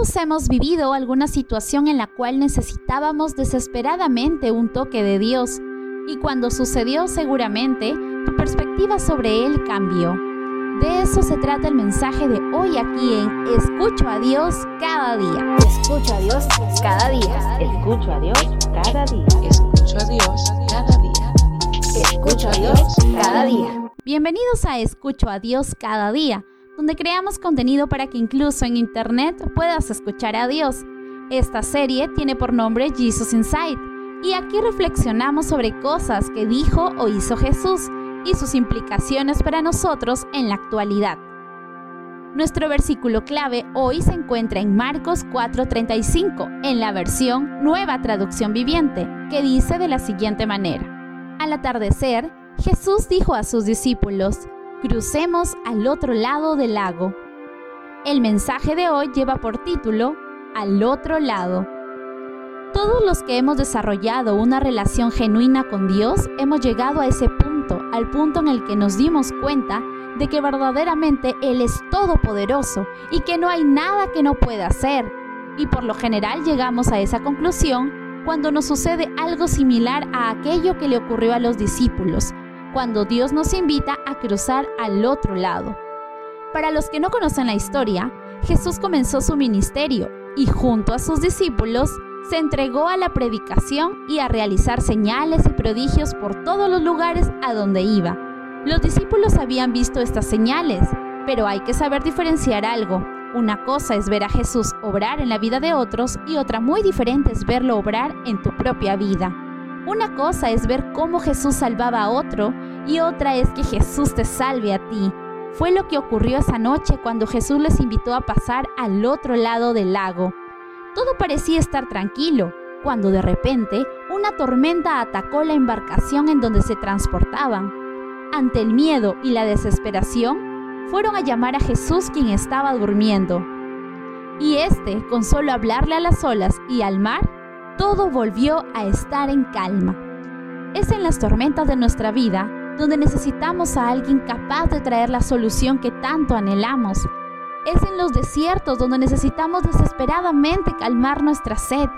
Todos hemos vivido alguna situación en la cual necesitábamos desesperadamente un toque de Dios y cuando sucedió seguramente tu perspectiva sobre Él cambió. De eso se trata el mensaje de hoy aquí en Escucho a Dios cada día. Escucho a Dios cada día. Escucho a Dios cada día. Escucho a Dios cada día. Escucho a Dios cada día. Bienvenidos a Escucho a Dios cada día donde creamos contenido para que incluso en Internet puedas escuchar a Dios. Esta serie tiene por nombre Jesus Inside y aquí reflexionamos sobre cosas que dijo o hizo Jesús y sus implicaciones para nosotros en la actualidad. Nuestro versículo clave hoy se encuentra en Marcos 4:35, en la versión Nueva Traducción Viviente, que dice de la siguiente manera. Al atardecer, Jesús dijo a sus discípulos, Crucemos al otro lado del lago. El mensaje de hoy lleva por título Al otro lado. Todos los que hemos desarrollado una relación genuina con Dios hemos llegado a ese punto, al punto en el que nos dimos cuenta de que verdaderamente Él es todopoderoso y que no hay nada que no pueda hacer. Y por lo general llegamos a esa conclusión cuando nos sucede algo similar a aquello que le ocurrió a los discípulos, cuando Dios nos invita a cruzar al otro lado. Para los que no conocen la historia, Jesús comenzó su ministerio y junto a sus discípulos se entregó a la predicación y a realizar señales y prodigios por todos los lugares a donde iba. Los discípulos habían visto estas señales, pero hay que saber diferenciar algo. Una cosa es ver a Jesús obrar en la vida de otros y otra muy diferente es verlo obrar en tu propia vida. Una cosa es ver cómo Jesús salvaba a otro y otra es que Jesús te salve a ti. Fue lo que ocurrió esa noche cuando Jesús les invitó a pasar al otro lado del lago. Todo parecía estar tranquilo, cuando de repente una tormenta atacó la embarcación en donde se transportaban. Ante el miedo y la desesperación, fueron a llamar a Jesús quien estaba durmiendo. Y este, con solo hablarle a las olas y al mar, todo volvió a estar en calma. Es en las tormentas de nuestra vida donde necesitamos a alguien capaz de traer la solución que tanto anhelamos. Es en los desiertos donde necesitamos desesperadamente calmar nuestra sed.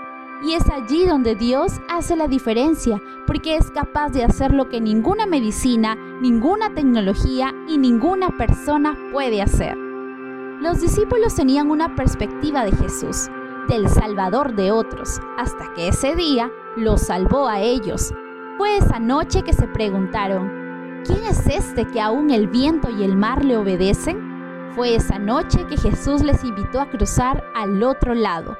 Y es allí donde Dios hace la diferencia, porque es capaz de hacer lo que ninguna medicina, ninguna tecnología y ninguna persona puede hacer. Los discípulos tenían una perspectiva de Jesús, del Salvador de otros, hasta que ese día los salvó a ellos. Fue esa noche que se preguntaron, ¿quién es este que aún el viento y el mar le obedecen? Fue esa noche que Jesús les invitó a cruzar al otro lado.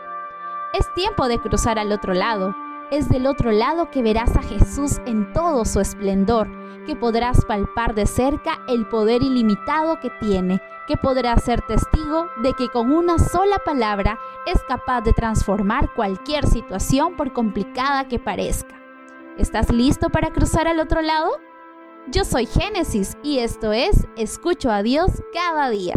Es tiempo de cruzar al otro lado. Es del otro lado que verás a Jesús en todo su esplendor, que podrás palpar de cerca el poder ilimitado que tiene, que podrás ser testigo de que con una sola palabra es capaz de transformar cualquier situación por complicada que parezca. ¿Estás listo para cruzar al otro lado? Yo soy Génesis y esto es Escucho a Dios cada día.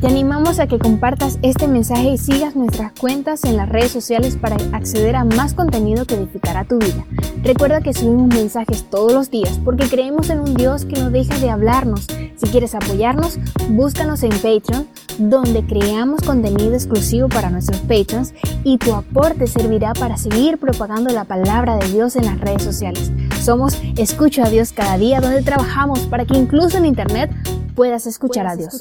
Te animamos a que compartas este mensaje y sigas nuestras cuentas en las redes sociales para acceder a más contenido que edificará tu vida. Recuerda que subimos mensajes todos los días porque creemos en un Dios que no deja de hablarnos. Si quieres apoyarnos, búscanos en Patreon, donde creamos contenido exclusivo para nuestros patrons y tu aporte servirá para seguir propagando la palabra de Dios en las redes sociales. Somos Escucho a Dios cada día, donde trabajamos para que incluso en Internet puedas escuchar, a, Dios.